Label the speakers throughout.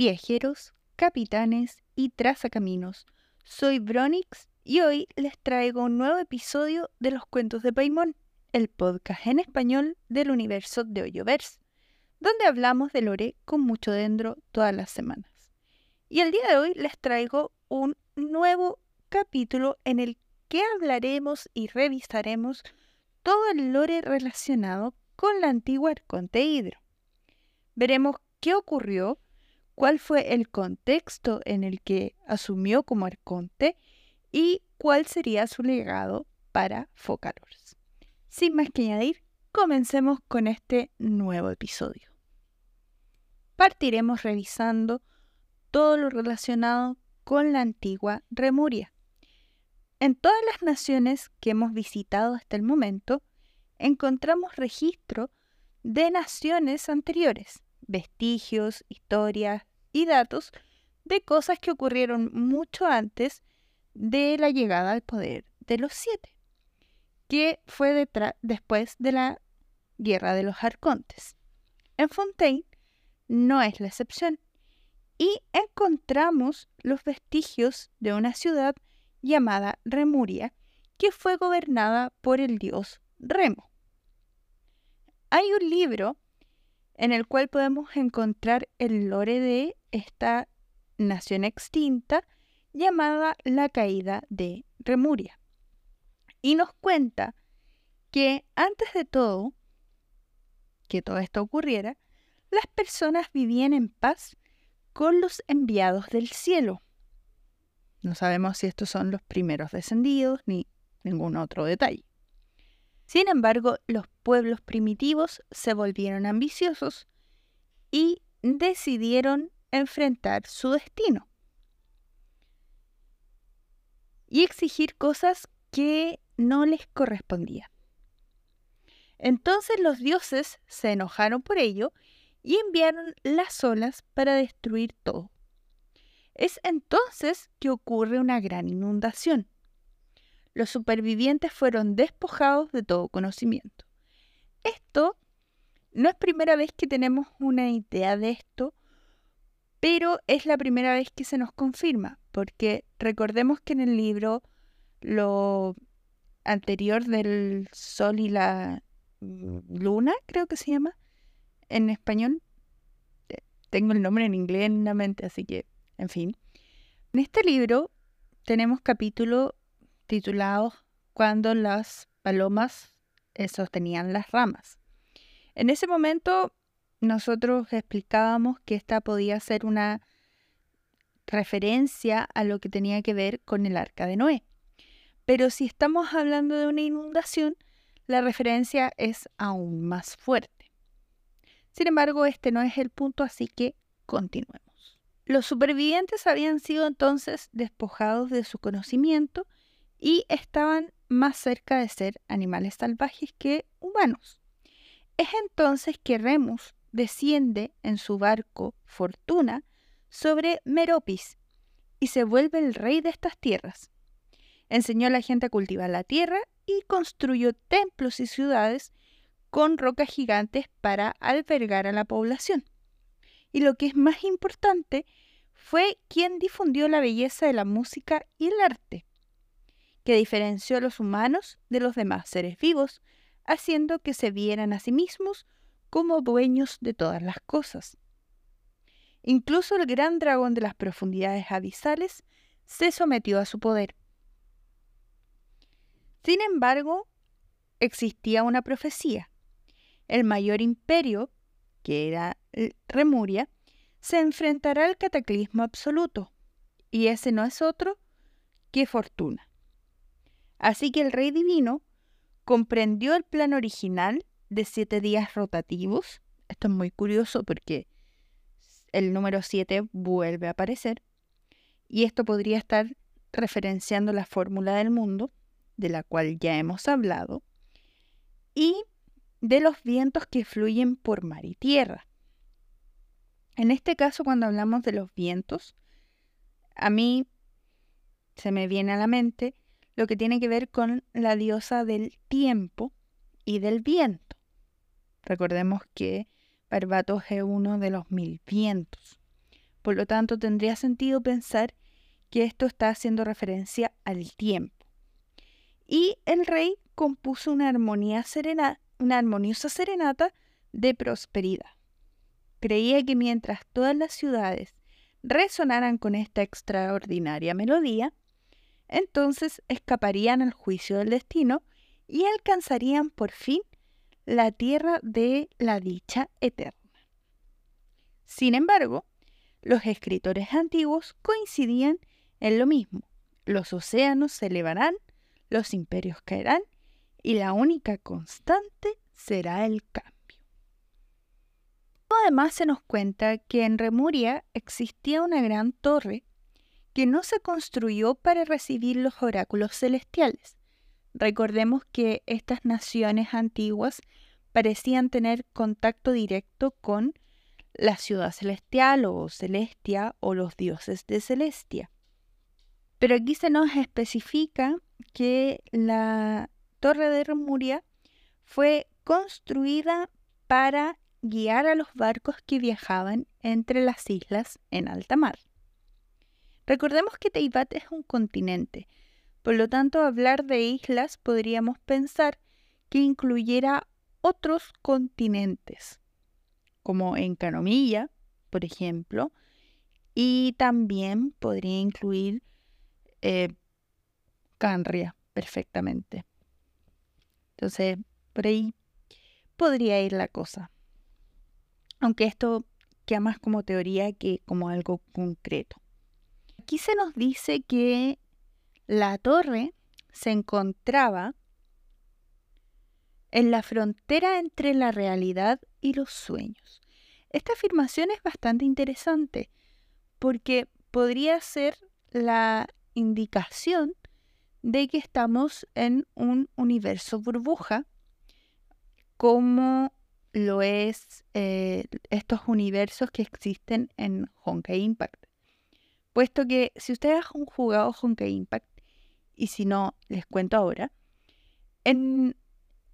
Speaker 1: viajeros, capitanes y trazacaminos. Soy Bronix y hoy les traigo un nuevo episodio de los cuentos de Paimon, el podcast en español del universo de Hoyoverse, donde hablamos de lore con mucho dentro todas las semanas. Y el día de hoy les traigo un nuevo capítulo en el que hablaremos y revisaremos todo el lore relacionado con la antigua Arconte Hidro. Veremos qué ocurrió, cuál fue el contexto en el que asumió como arconte y cuál sería su legado para Focalors. Sin más que añadir, comencemos con este nuevo episodio. Partiremos revisando todo lo relacionado con la antigua Remuria. En todas las naciones que hemos visitado hasta el momento, encontramos registro de naciones anteriores, vestigios, historias y datos de cosas que ocurrieron mucho antes de la llegada al poder de los siete, que fue después de la Guerra de los Arcontes. En Fontaine no es la excepción, y encontramos los vestigios de una ciudad llamada Remuria, que fue gobernada por el dios Remo. Hay un libro en el cual podemos encontrar el lore de esta nación extinta llamada la caída de Remuria. Y nos cuenta que antes de todo, que todo esto ocurriera, las personas vivían en paz con los enviados del cielo. No sabemos si estos son los primeros descendidos ni ningún otro detalle. Sin embargo, los pueblos primitivos se volvieron ambiciosos y decidieron enfrentar su destino y exigir cosas que no les correspondían. Entonces los dioses se enojaron por ello y enviaron las olas para destruir todo. Es entonces que ocurre una gran inundación los supervivientes fueron despojados de todo conocimiento. Esto no es primera vez que tenemos una idea de esto, pero es la primera vez que se nos confirma, porque recordemos que en el libro lo anterior del Sol y la Luna, creo que se llama, en español, eh, tengo el nombre en inglés en la mente, así que, en fin. En este libro tenemos capítulo titulados Cuando las palomas eh, sostenían las ramas. En ese momento nosotros explicábamos que esta podía ser una referencia a lo que tenía que ver con el arca de Noé. Pero si estamos hablando de una inundación, la referencia es aún más fuerte. Sin embargo, este no es el punto, así que continuemos. Los supervivientes habían sido entonces despojados de su conocimiento y estaban más cerca de ser animales salvajes que humanos. Es entonces que Remus desciende en su barco Fortuna sobre Meropis y se vuelve el rey de estas tierras. Enseñó a la gente a cultivar la tierra y construyó templos y ciudades con rocas gigantes para albergar a la población. Y lo que es más importante, fue quien difundió la belleza de la música y el arte que diferenció a los humanos de los demás seres vivos, haciendo que se vieran a sí mismos como dueños de todas las cosas. Incluso el gran dragón de las profundidades abisales se sometió a su poder. Sin embargo, existía una profecía. El mayor imperio, que era Remuria, se enfrentará al cataclismo absoluto, y ese no es otro que Fortuna. Así que el rey divino comprendió el plan original de siete días rotativos. Esto es muy curioso porque el número siete vuelve a aparecer. Y esto podría estar referenciando la fórmula del mundo, de la cual ya hemos hablado, y de los vientos que fluyen por mar y tierra. En este caso, cuando hablamos de los vientos, a mí se me viene a la mente lo que tiene que ver con la diosa del tiempo y del viento. Recordemos que Barbatos es uno de los mil vientos. Por lo tanto, tendría sentido pensar que esto está haciendo referencia al tiempo. Y el rey compuso una, armonía serena, una armoniosa serenata de prosperidad. Creía que mientras todas las ciudades resonaran con esta extraordinaria melodía, entonces escaparían al juicio del destino y alcanzarían por fin la tierra de la dicha eterna. Sin embargo, los escritores antiguos coincidían en lo mismo. Los océanos se elevarán, los imperios caerán y la única constante será el cambio. Además se nos cuenta que en Remuria existía una gran torre que no se construyó para recibir los oráculos celestiales. Recordemos que estas naciones antiguas parecían tener contacto directo con la ciudad celestial o celestia o los dioses de Celestia. Pero aquí se nos especifica que la torre de Remuria fue construida para guiar a los barcos que viajaban entre las islas en alta mar. Recordemos que Teibat es un continente, por lo tanto hablar de islas podríamos pensar que incluyera otros continentes, como en Canomilla, por ejemplo, y también podría incluir eh, Canria perfectamente. Entonces, por ahí podría ir la cosa. Aunque esto queda más como teoría que como algo concreto. Aquí se nos dice que la torre se encontraba en la frontera entre la realidad y los sueños. Esta afirmación es bastante interesante porque podría ser la indicación de que estamos en un universo burbuja como lo es eh, estos universos que existen en Honkai Impact. Puesto que si ustedes han jugado Honkai Impact, y si no, les cuento ahora, en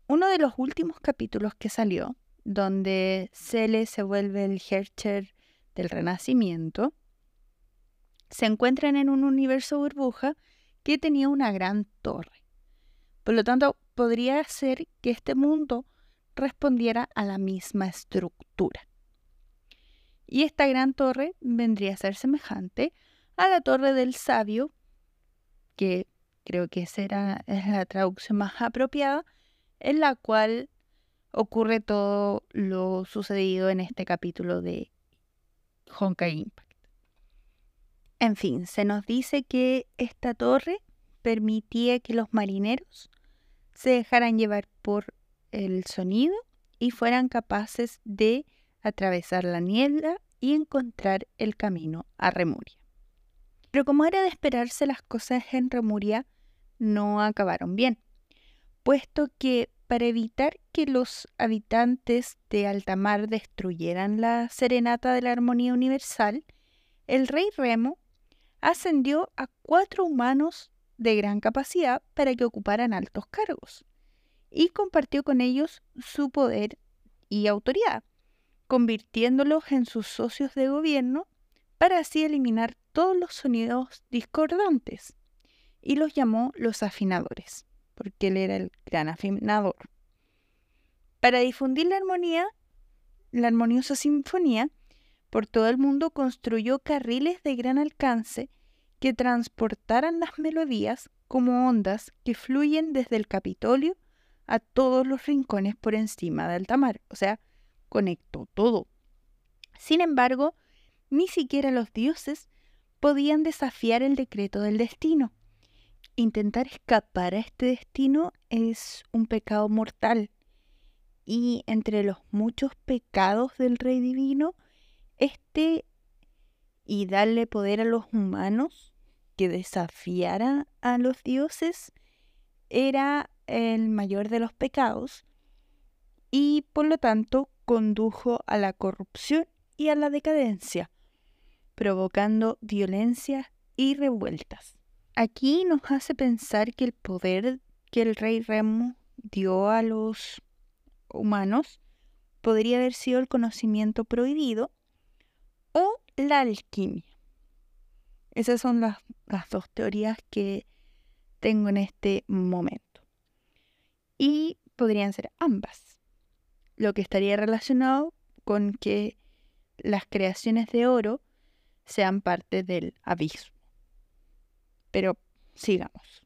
Speaker 1: uno de los últimos capítulos que salió, donde Cele se vuelve el Hercher del Renacimiento, se encuentran en un universo burbuja que tenía una gran torre. Por lo tanto, podría ser que este mundo respondiera a la misma estructura. Y esta gran torre vendría a ser semejante a la torre del sabio, que creo que será es la traducción más apropiada, en la cual ocurre todo lo sucedido en este capítulo de Honkai Impact. En fin, se nos dice que esta torre permitía que los marineros se dejaran llevar por el sonido y fueran capaces de atravesar la niebla y encontrar el camino a Remuria. Pero como era de esperarse, las cosas en Remuria no acabaron bien, puesto que para evitar que los habitantes de altamar destruyeran la serenata de la armonía universal, el rey Remo ascendió a cuatro humanos de gran capacidad para que ocuparan altos cargos y compartió con ellos su poder y autoridad, convirtiéndolos en sus socios de gobierno para así eliminar todos los sonidos discordantes y los llamó los afinadores, porque él era el gran afinador. Para difundir la armonía, la armoniosa sinfonía, por todo el mundo construyó carriles de gran alcance que transportaran las melodías como ondas que fluyen desde el Capitolio a todos los rincones por encima de alta mar. O sea, conectó todo. Sin embargo, ni siquiera los dioses podían desafiar el decreto del destino. Intentar escapar a este destino es un pecado mortal. Y entre los muchos pecados del Rey Divino, este y darle poder a los humanos que desafiara a los dioses era el mayor de los pecados y por lo tanto condujo a la corrupción y a la decadencia, provocando violencia y revueltas. Aquí nos hace pensar que el poder que el rey Remo dio a los humanos podría haber sido el conocimiento prohibido o la alquimia. Esas son las, las dos teorías que tengo en este momento. Y podrían ser ambas, lo que estaría relacionado con que las creaciones de oro sean parte del abismo. Pero sigamos.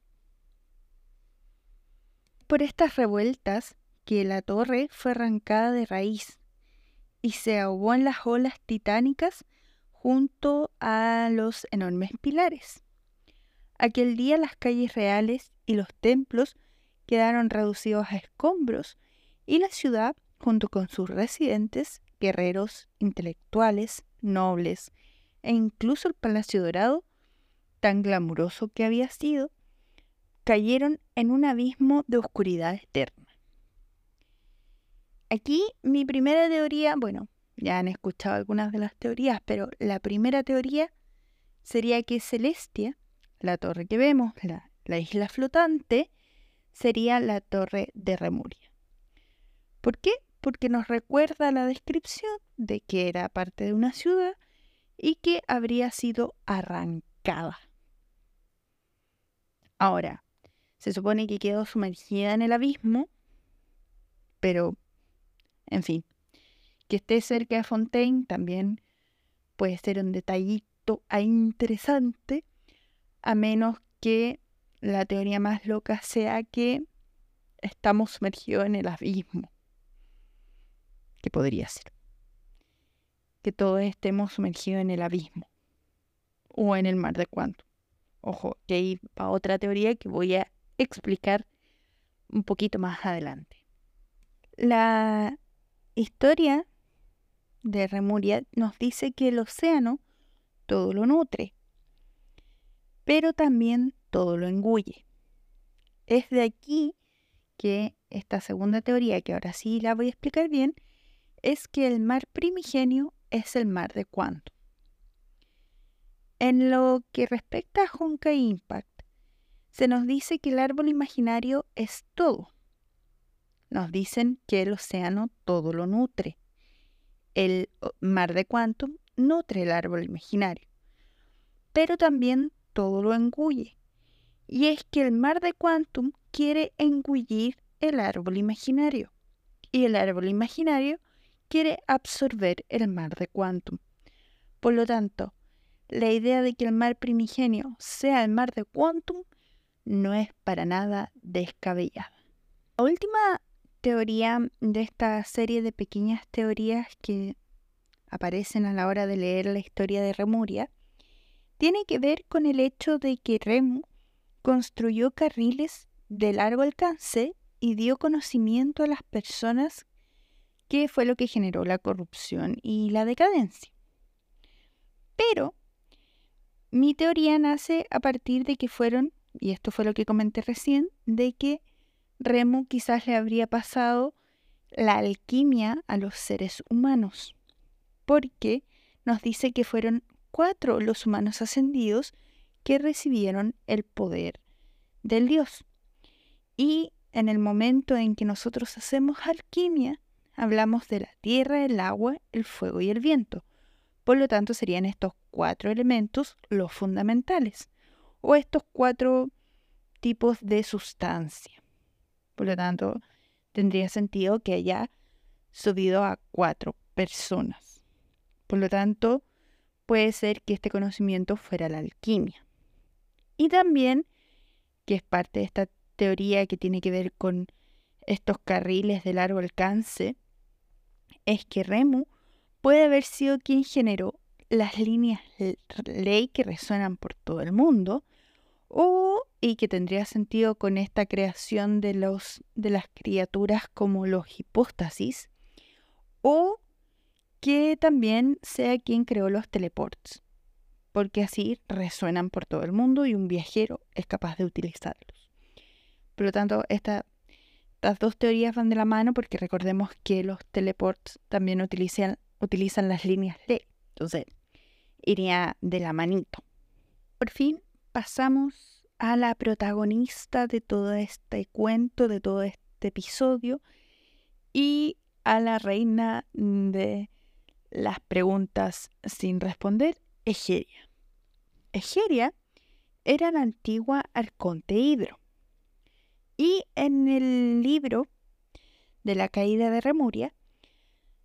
Speaker 1: Por estas revueltas que la torre fue arrancada de raíz y se ahogó en las olas titánicas junto a los enormes pilares. Aquel día las calles reales y los templos quedaron reducidos a escombros y la ciudad, junto con sus residentes, guerreros, intelectuales, nobles e incluso el Palacio Dorado, tan glamuroso que había sido, cayeron en un abismo de oscuridad eterna. Aquí mi primera teoría, bueno, ya han escuchado algunas de las teorías, pero la primera teoría sería que Celestia, la torre que vemos, la, la isla flotante, sería la torre de Remuria. ¿Por qué? Porque nos recuerda la descripción de que era parte de una ciudad y que habría sido arrancada. Ahora, se supone que quedó sumergida en el abismo, pero, en fin, que esté cerca de Fontaine también puede ser un detallito interesante, a menos que la teoría más loca sea que estamos sumergidos en el abismo. Que podría ser. Que todos estemos sumergidos en el abismo. O en el mar de cuanto. Ojo, que hay otra teoría que voy a explicar un poquito más adelante. La historia de Remuria nos dice que el océano todo lo nutre, pero también todo lo engulle. Es de aquí que esta segunda teoría, que ahora sí la voy a explicar bien, es que el mar primigenio es el mar de Quantum. En lo que respecta a Honkai Impact, se nos dice que el árbol imaginario es todo. Nos dicen que el océano todo lo nutre. El mar de Quantum nutre el árbol imaginario, pero también todo lo engulle y es que el mar de Quantum quiere engullir el árbol imaginario y el árbol imaginario quiere absorber el mar de Quantum. Por lo tanto, la idea de que el mar primigenio sea el mar de Quantum no es para nada descabellada. La última teoría de esta serie de pequeñas teorías que aparecen a la hora de leer la historia de Remuria tiene que ver con el hecho de que Remu construyó carriles de largo alcance y dio conocimiento a las personas que fue lo que generó la corrupción y la decadencia. Pero mi teoría nace a partir de que fueron, y esto fue lo que comenté recién, de que Remo quizás le habría pasado la alquimia a los seres humanos, porque nos dice que fueron cuatro los humanos ascendidos que recibieron el poder del Dios. Y en el momento en que nosotros hacemos alquimia, hablamos de la tierra, el agua, el fuego y el viento. Por lo tanto, serían estos cuatro elementos los fundamentales, o estos cuatro tipos de sustancia. Por lo tanto, tendría sentido que haya subido a cuatro personas. Por lo tanto, puede ser que este conocimiento fuera la alquimia. Y también, que es parte de esta teoría que tiene que ver con estos carriles de largo alcance, es que Remu puede haber sido quien generó las líneas ley que resuenan por todo el mundo, o y que tendría sentido con esta creación de los de las criaturas como los hipóstasis, o que también sea quien creó los teleports porque así resuenan por todo el mundo y un viajero es capaz de utilizarlos. Por lo tanto, estas dos teorías van de la mano porque recordemos que los teleports también utilizan, utilizan las líneas L. Entonces, iría de la manito. Por fin pasamos a la protagonista de todo este cuento, de todo este episodio, y a la reina de las preguntas sin responder, Egeria. Egeria era la antigua arconte Hidro. Y en el libro de la caída de Remuria,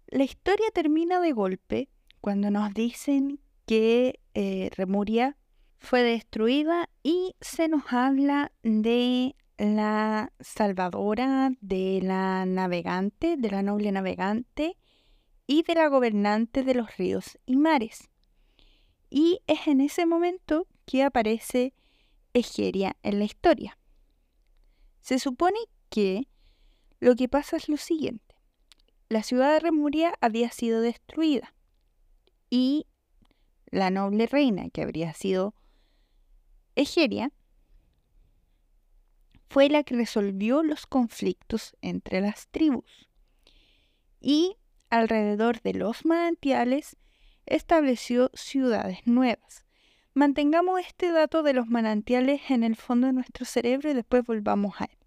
Speaker 1: la historia termina de golpe cuando nos dicen que eh, Remuria fue destruida y se nos habla de la salvadora, de la navegante, de la noble navegante y de la gobernante de los ríos y mares. Y es en ese momento que aparece Egeria en la historia. Se supone que lo que pasa es lo siguiente. La ciudad de Remuria había sido destruida y la noble reina, que habría sido Egeria, fue la que resolvió los conflictos entre las tribus y alrededor de los manantiales estableció ciudades nuevas. Mantengamos este dato de los manantiales en el fondo de nuestro cerebro y después volvamos a él.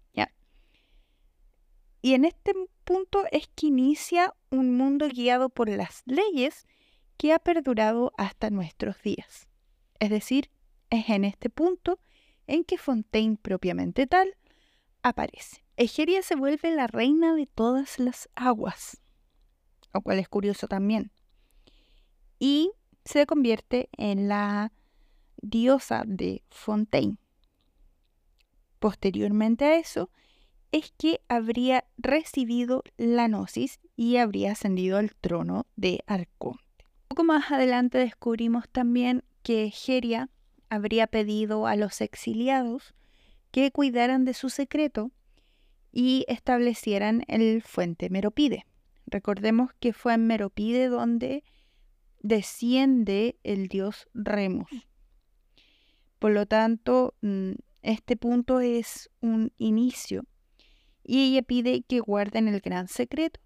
Speaker 1: Y en este punto es que inicia un mundo guiado por las leyes que ha perdurado hasta nuestros días. Es decir, es en este punto en que Fontaine propiamente tal aparece. Egeria se vuelve la reina de todas las aguas, lo cual es curioso también. Y se convierte en la diosa de Fontaine. Posteriormente a eso, es que habría recibido la gnosis y habría ascendido al trono de Arconte. Poco más adelante descubrimos también que Egeria habría pedido a los exiliados que cuidaran de su secreto y establecieran el fuente Meropide. Recordemos que fue en Meropide donde desciende el dios Remus. Por lo tanto, mm, este punto es un inicio y ella pide que guarden el gran secreto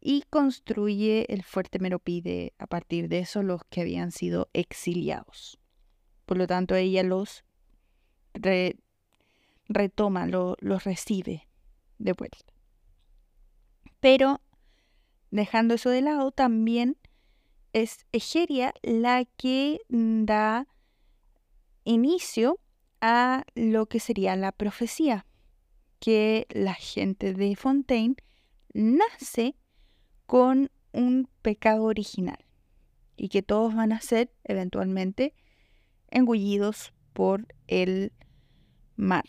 Speaker 1: y construye el fuerte Meropide a partir de eso los que habían sido exiliados. Por lo tanto, ella los retoma, los recibe de vuelta. Pero, dejando eso de lado, también es Egeria la que da inicio a lo que sería la profecía, que la gente de Fontaine nace con un pecado original y que todos van a ser eventualmente engullidos por el mar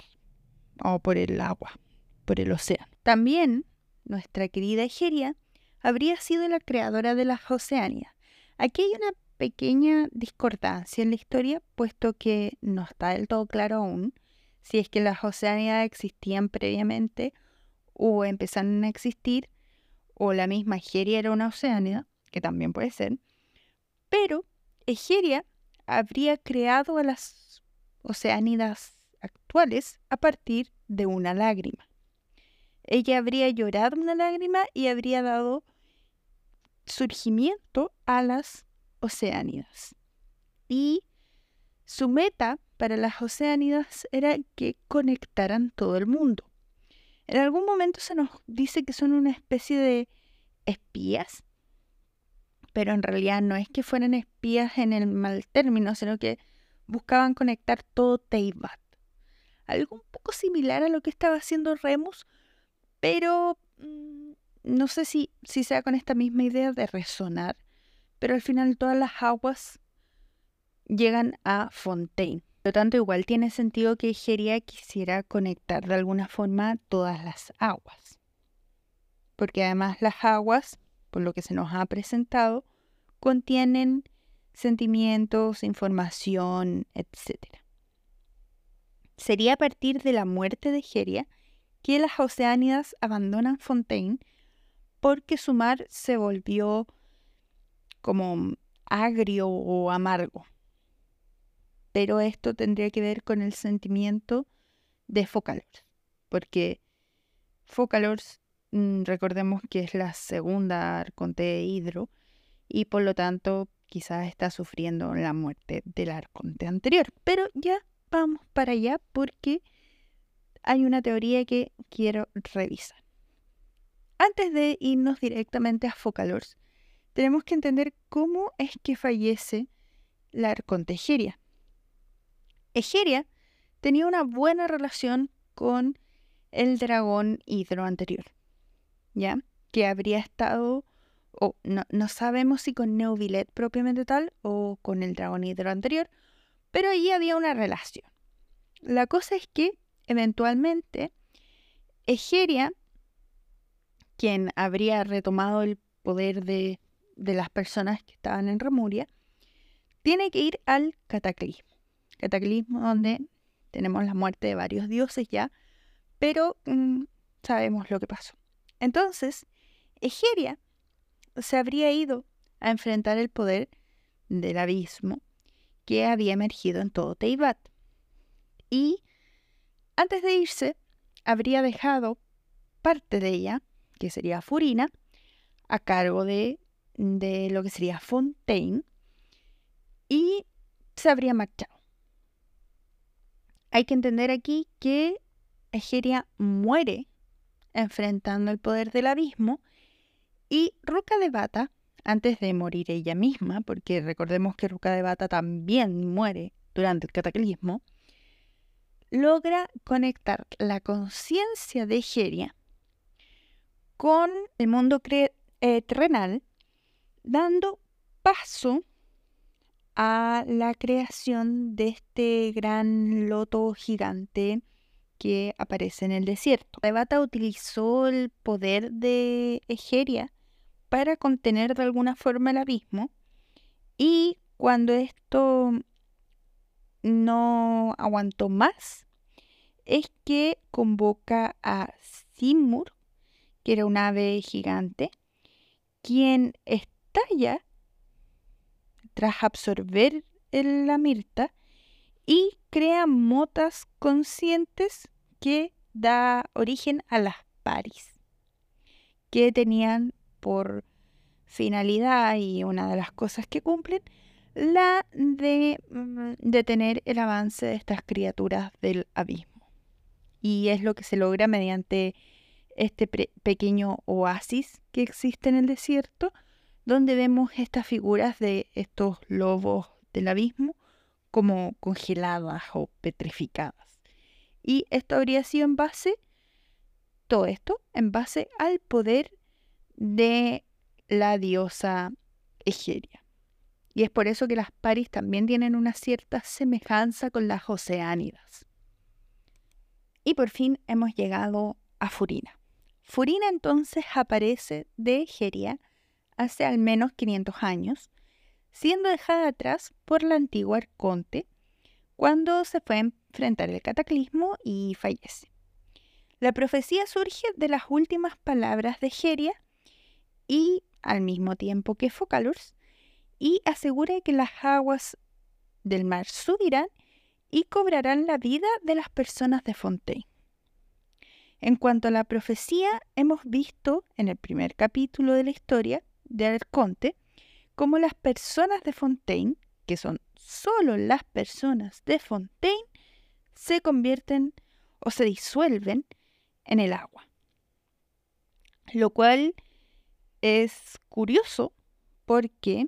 Speaker 1: o por el agua, por el océano. También nuestra querida Egeria habría sido la creadora de las Oceánidas. Aquí hay una pequeña discordancia en la historia, puesto que no está del todo claro aún si es que las Oceánidas existían previamente o empezaron a existir, o la misma Egeria era una Oceánida, que también puede ser, pero Egeria habría creado a las Oceánidas actuales a partir de una lágrima. Ella habría llorado una lágrima y habría dado surgimiento a las Oceánidas. Y su meta para las Oceánidas era que conectaran todo el mundo. En algún momento se nos dice que son una especie de espías, pero en realidad no es que fueran espías en el mal término, sino que buscaban conectar todo Teibat. Algo un poco similar a lo que estaba haciendo Remus, pero mm, no sé si, si sea con esta misma idea de resonar, pero al final todas las aguas llegan a Fontaine. Por lo tanto, igual tiene sentido que Egeria quisiera conectar de alguna forma todas las aguas. Porque además las aguas, por lo que se nos ha presentado, contienen sentimientos, información, etc. Sería a partir de la muerte de Egeria que las oceánidas abandonan Fontaine porque su mar se volvió como agrio o amargo pero esto tendría que ver con el sentimiento de Focalors, porque Focalors, mm, recordemos que es la segunda arconte de Hidro, y por lo tanto quizás está sufriendo la muerte del arconte anterior. Pero ya vamos para allá porque hay una teoría que quiero revisar. Antes de irnos directamente a Focalors, tenemos que entender cómo es que fallece la arconte Egeria. Egeria tenía una buena relación con el dragón hidro anterior, ¿ya? Que habría estado, o no, sabemos si con Neuvillet propiamente tal o con el dragón hidro anterior, pero allí había una relación. La cosa es que eventualmente Egeria, quien habría retomado el poder de, de las personas que estaban en Remuria, tiene que ir al cataclismo. Cataclismo donde tenemos la muerte de varios dioses ya, pero mm, sabemos lo que pasó. Entonces, Egeria se habría ido a enfrentar el poder del abismo que había emergido en todo Teibat. Y antes de irse, habría dejado parte de ella, que sería Furina, a cargo de, de lo que sería Fontaine, y se habría marchado. Hay que entender aquí que Egeria muere enfrentando el poder del abismo y Ruca de Bata, antes de morir ella misma, porque recordemos que Ruca de Bata también muere durante el cataclismo, logra conectar la conciencia de Egeria con el mundo eh, terrenal, dando paso a la creación de este gran loto gigante que aparece en el desierto. Devata utilizó el poder de Egeria para contener de alguna forma el abismo y cuando esto no aguantó más, es que convoca a Simur, que era un ave gigante, quien estalla tras absorber la mirta y crea motas conscientes que da origen a las paris, que tenían por finalidad y una de las cosas que cumplen, la de mm, detener el avance de estas criaturas del abismo. Y es lo que se logra mediante este pequeño oasis que existe en el desierto, donde vemos estas figuras de estos lobos del abismo como congeladas o petrificadas. Y esto habría sido en base, todo esto, en base al poder de la diosa Egeria. Y es por eso que las paris también tienen una cierta semejanza con las oceánidas. Y por fin hemos llegado a Furina. Furina entonces aparece de Egeria hace al menos 500 años, siendo dejada atrás por la antigua arconte cuando se fue a enfrentar el cataclismo y fallece. La profecía surge de las últimas palabras de Geria y al mismo tiempo que Focalors y asegura que las aguas del mar subirán y cobrarán la vida de las personas de Fontaine. En cuanto a la profecía, hemos visto en el primer capítulo de la historia de Arconte como las personas de Fontaine, que son solo las personas de Fontaine, se convierten o se disuelven en el agua. Lo cual es curioso porque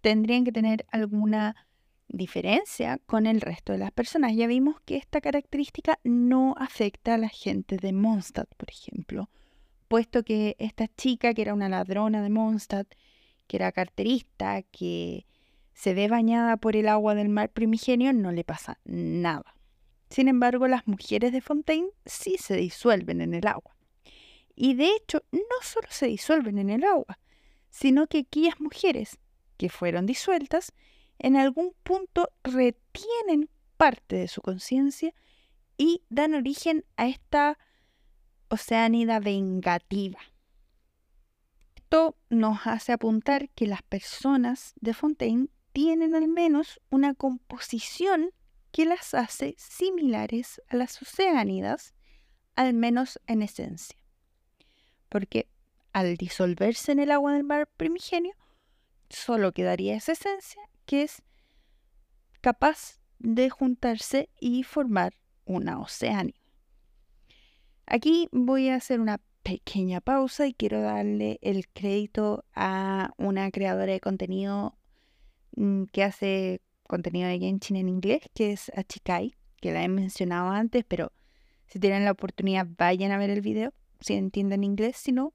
Speaker 1: tendrían que tener alguna diferencia con el resto de las personas. Ya vimos que esta característica no afecta a la gente de Mondstadt, por ejemplo, puesto que esta chica, que era una ladrona de Mondstadt, que era carterista, que se ve bañada por el agua del mar primigenio, no le pasa nada. Sin embargo, las mujeres de Fontaine sí se disuelven en el agua. Y de hecho, no solo se disuelven en el agua, sino que aquellas mujeres que fueron disueltas en algún punto retienen parte de su conciencia y dan origen a esta oceánida vengativa. Esto nos hace apuntar que las personas de Fontaine tienen al menos una composición que las hace similares a las oceánidas, al menos en esencia. Porque al disolverse en el agua del mar primigenio, solo quedaría esa esencia que es capaz de juntarse y formar una oceánida. Aquí voy a hacer una pequeña pausa y quiero darle el crédito a una creadora de contenido mm, que hace contenido de Genshin en inglés, que es Achikai, que la he mencionado antes, pero si tienen la oportunidad vayan a ver el video, si entienden inglés, si no,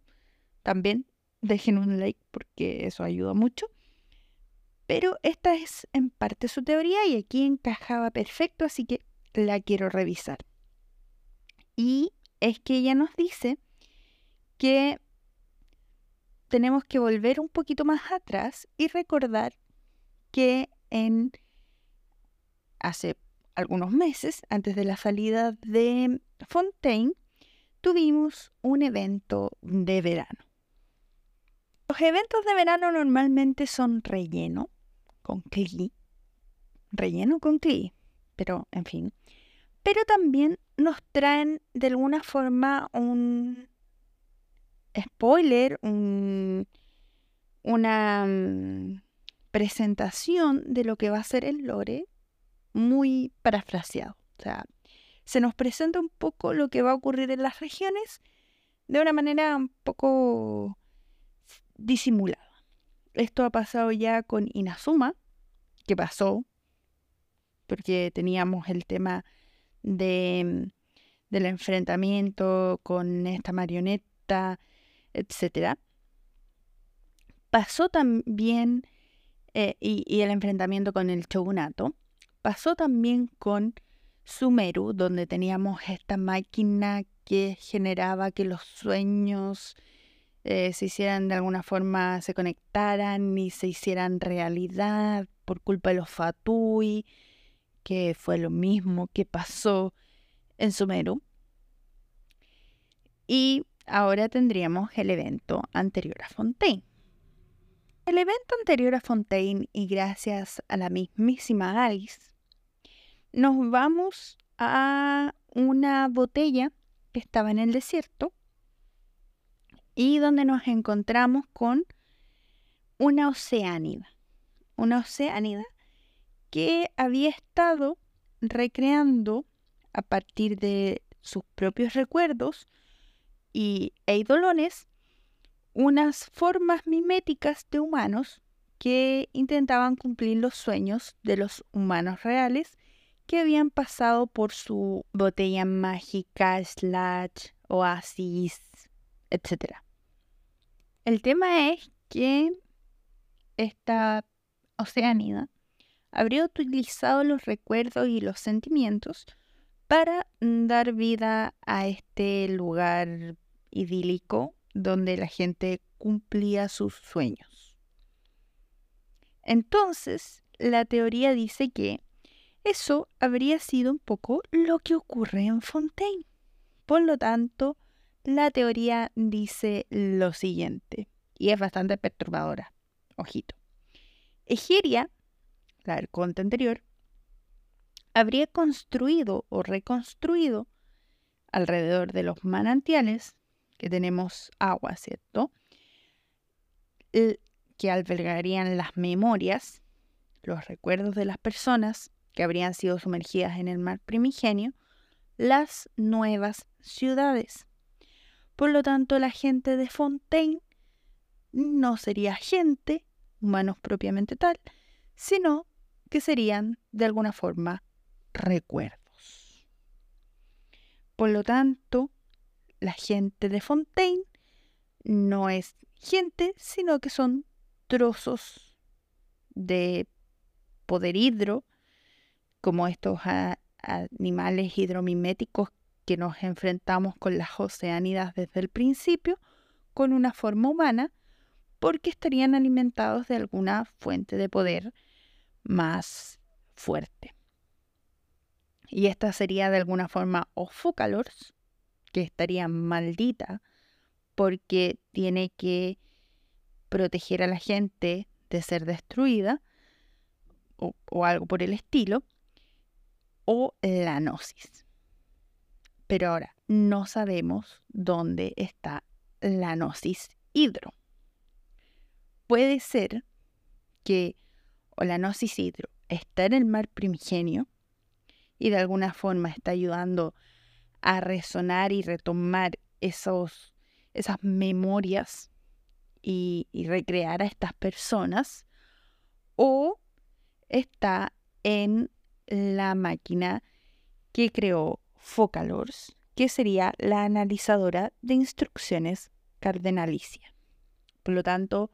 Speaker 1: también dejen un like porque eso ayuda mucho. Pero esta es en parte su teoría y aquí encajaba perfecto, así que la quiero revisar. Y es que ella nos dice que tenemos que volver un poquito más atrás y recordar que en hace algunos meses, antes de la salida de Fontaine, tuvimos un evento de verano. Los eventos de verano normalmente son relleno con cli, relleno con cli, pero en fin. Pero también nos traen de alguna forma un spoiler, una mm, presentación de lo que va a ser el lore muy parafraseado. O sea, se nos presenta un poco lo que va a ocurrir en las regiones de una manera un poco disimulada. Esto ha pasado ya con Inazuma, que pasó, porque teníamos el tema de, del enfrentamiento con esta marioneta, etc. Pasó también, eh, y, el enfrentamiento con el shogunato, pasó también con Sumeru, donde teníamos esta máquina que generaba que los sueños eh, se hicieran de alguna forma, se conectaran y se hicieran realidad por culpa de los Fatui, que fue lo mismo que pasó en Sumeru. Y ahora tendríamos el evento anterior a Fontaine. El evento anterior a Fontaine y gracias a la mismísima Alice, nos vamos a una botella que estaba en el desierto y donde nos encontramos con una oceánida. Una oceánida que había estado recreando a partir de sus propios recuerdos y eidolones unas formas miméticas de humanos que intentaban cumplir los sueños de los humanos reales que habían pasado por su botella mágica, slash, oasis, etc. El tema es que esta oceanida habría utilizado los recuerdos y los sentimientos para dar vida a este lugar idílico donde la gente cumplía sus sueños. Entonces, la teoría dice que eso habría sido un poco lo que ocurre en Fontaine. Por lo tanto, la teoría dice lo siguiente, y es bastante perturbadora. Ojito. Egeria, la arconte anterior, habría construido o reconstruido alrededor de los manantiales, que tenemos agua, ¿cierto? que albergarían las memorias, los recuerdos de las personas que habrían sido sumergidas en el mar primigenio, las nuevas ciudades. Por lo tanto, la gente de Fontaine no sería gente, humanos propiamente tal, sino que serían de alguna forma recuerdos. Por lo tanto, la gente de Fontaine no es gente, sino que son trozos de poder hidro, como estos animales hidromiméticos que nos enfrentamos con las oceánidas desde el principio con una forma humana porque estarían alimentados de alguna fuente de poder más fuerte. Y esta sería de alguna forma Ophocalors, que estaría maldita porque tiene que proteger a la gente de ser destruida o, o algo por el estilo, o la gnosis. Pero ahora, no sabemos dónde está la gnosis hidro. Puede ser que o la gnosis hidro está en el mar primigenio y de alguna forma está ayudando a resonar y retomar esos esas memorias y, y recrear a estas personas, o está en la máquina que creó Focalors, que sería la analizadora de instrucciones cardenalicia. Por lo tanto,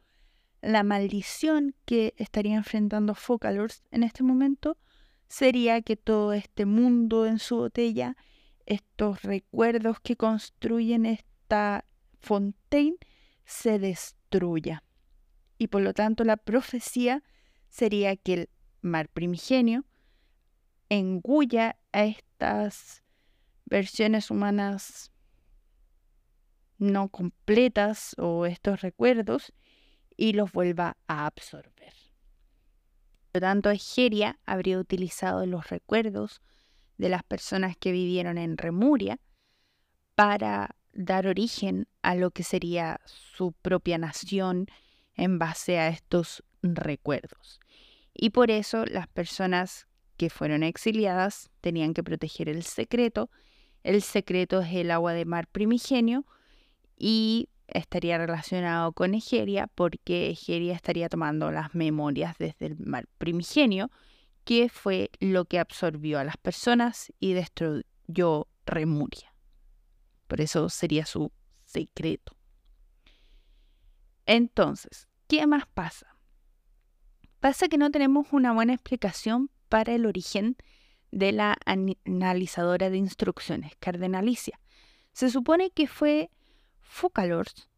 Speaker 1: la maldición que estaría enfrentando Focalors en este momento sería que todo este mundo en su botella, estos recuerdos que construyen esta Fontaine, se destruya. Y por lo tanto la profecía sería que el mar primigenio engulla a estas versiones humanas no completas o estos recuerdos y los vuelva a absorber. Por lo tanto, Egeria habría utilizado los recuerdos de las personas que vivieron en Remuria para dar origen a lo que sería su propia nación en base a estos recuerdos. Y por eso las personas que fueron exiliadas tenían que proteger el secreto. El secreto es el agua de mar primigenio y estaría relacionado con Egeria porque Egeria estaría tomando las memorias desde el mar primigenio, que fue lo que absorbió a las personas y destruyó Remuria. Por eso sería su secreto. Entonces, ¿qué más pasa? Pasa que no tenemos una buena explicación para el origen de la analizadora de instrucciones cardenalicia. Se supone que fue Focalors,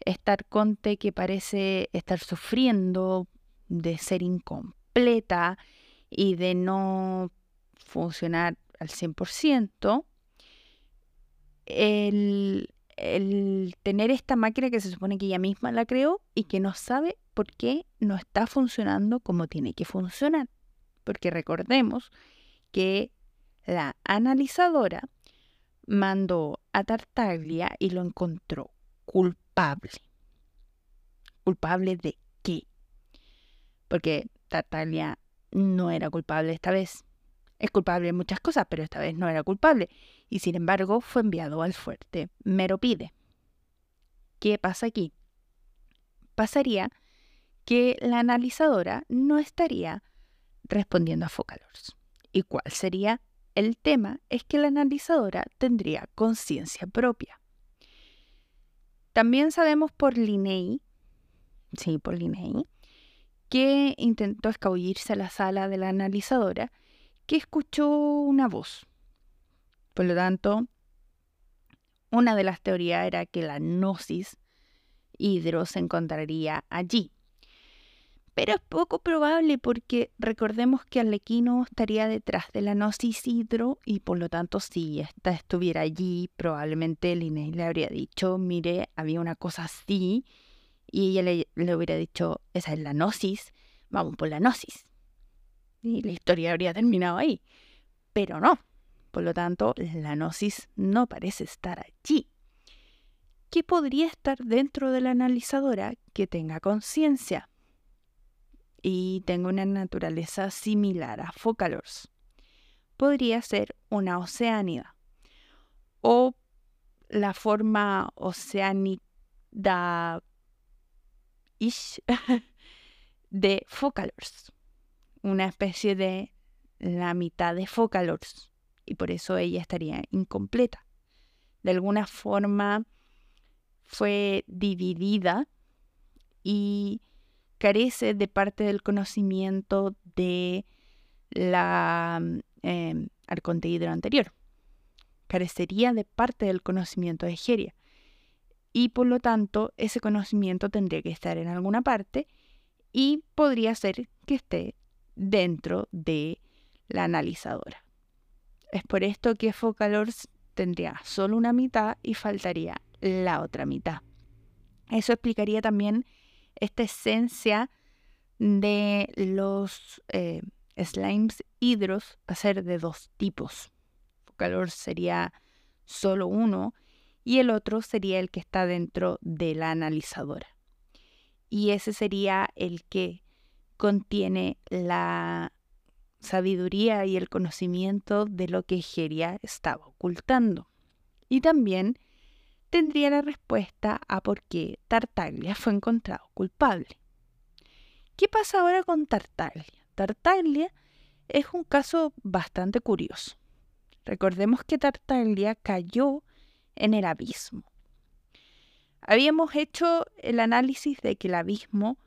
Speaker 1: esta conte que parece estar sufriendo de ser incompleta y de no funcionar al 100%, el, el tener esta máquina que se supone que ella misma la creó y que no sabe por qué no está funcionando como tiene que funcionar. Porque recordemos que la analizadora mandó a Tartaglia y lo encontró culpable. ¿Culpable de qué? Porque Tartaglia no era culpable esta vez. Es culpable de muchas cosas, pero esta vez no era culpable. Y sin embargo fue enviado al fuerte Meropide. ¿Qué pasa aquí? Pasaría que la analizadora no estaría respondiendo a Focalors. ¿Y cuál sería el tema es que la analizadora tendría conciencia propia. También sabemos por Linney, sí, por Linney, que intentó escabullirse a la sala de la analizadora, que escuchó una voz. Por lo tanto, una de las teorías era que la gnosis Hidro se encontraría allí. Pero es poco probable porque recordemos que Arlequino estaría detrás de la Gnosis Hidro y por lo tanto si esta estuviera allí, probablemente Linnea le habría dicho, mire, había una cosa así y ella le, le hubiera dicho, esa es la Gnosis, vamos por la Gnosis. Y la historia habría terminado ahí. Pero no. Por lo tanto, la Gnosis no parece estar allí. ¿Qué podría estar dentro de la analizadora que tenga conciencia? Y tenga una naturaleza similar a Focalors. Podría ser una oceánida o la forma oceánida de Focalors, una especie de la mitad de Focalors y por eso ella estaría incompleta. De alguna forma fue dividida y carece de parte del conocimiento de la eh, arconte hidro anterior. Carecería de parte del conocimiento de Egeria. Y por lo tanto, ese conocimiento tendría que estar en alguna parte y podría ser que esté dentro de la analizadora. Es por esto que Focalors tendría solo una mitad y faltaría la otra mitad. Eso explicaría también esta esencia de los eh, slimes hidros va a ser de dos tipos. Calor sería solo uno y el otro sería el que está dentro de la analizadora. Y ese sería el que contiene la sabiduría y el conocimiento de lo que Geria estaba ocultando. Y también tendría la respuesta a por qué Tartaglia fue encontrado culpable. ¿Qué pasa ahora con Tartaglia? Tartaglia es un caso bastante curioso. Recordemos que Tartaglia cayó en el abismo. Habíamos hecho el análisis de que el abismo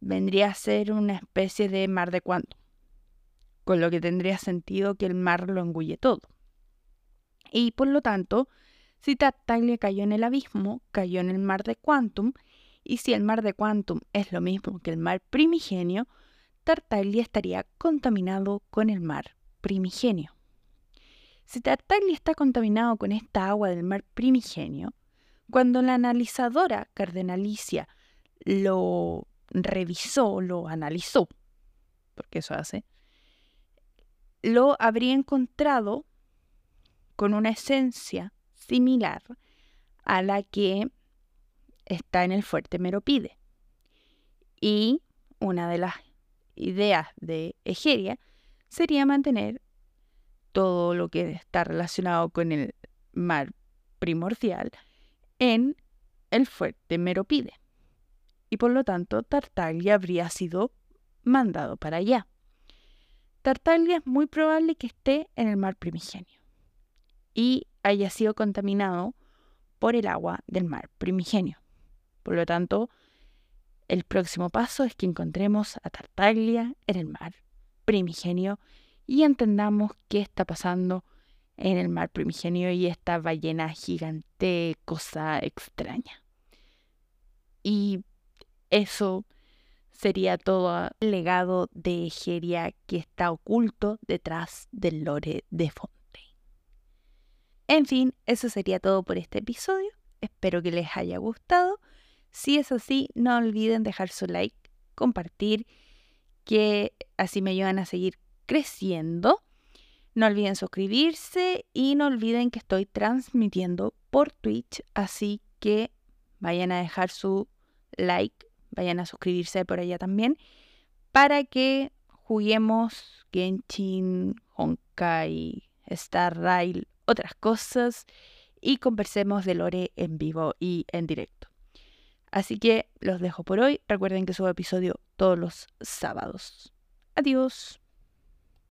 Speaker 1: vendría a ser una especie de mar de cuanto, con lo que tendría sentido que el mar lo engulle todo. Y por lo tanto, si Tartaglia cayó en el abismo, cayó en el mar de Quantum, y si el mar de Quantum es lo mismo que el mar primigenio, Tartaglia estaría contaminado con el mar primigenio. Si Tartaglia está contaminado con esta agua del mar primigenio, cuando la analizadora cardenalicia lo revisó, lo analizó, porque eso hace, lo habría encontrado con una esencia similar a la que está en el fuerte Meropide. Y una de las ideas de Egeria sería mantener todo lo que está relacionado con el mar primordial en el fuerte Meropide. Y por lo tanto, Tartaglia habría sido mandado para allá. Tartaglia es muy probable que esté en el mar primigenio y haya sido contaminado por el agua del mar primigenio. Por lo tanto, el próximo paso es que encontremos a Tartaglia en el mar primigenio y entendamos qué está pasando en el mar primigenio y esta ballena gigante, cosa extraña. Y eso sería todo el legado de Egeria que está oculto detrás del lore de Fontaine. En fin, eso sería todo por este episodio. Espero que les haya gustado. Si es así, no olviden dejar su like, compartir, que así me ayudan a seguir creciendo. No olviden suscribirse y no olviden que estoy transmitiendo por Twitch, así que vayan a dejar su like, vayan a suscribirse por allá también, para que juguemos Genshin, Honkai, Star Rail, otras cosas y conversemos de Lore en vivo y en directo. Así que los dejo por hoy. Recuerden que subo episodio todos los sábados. Adiós.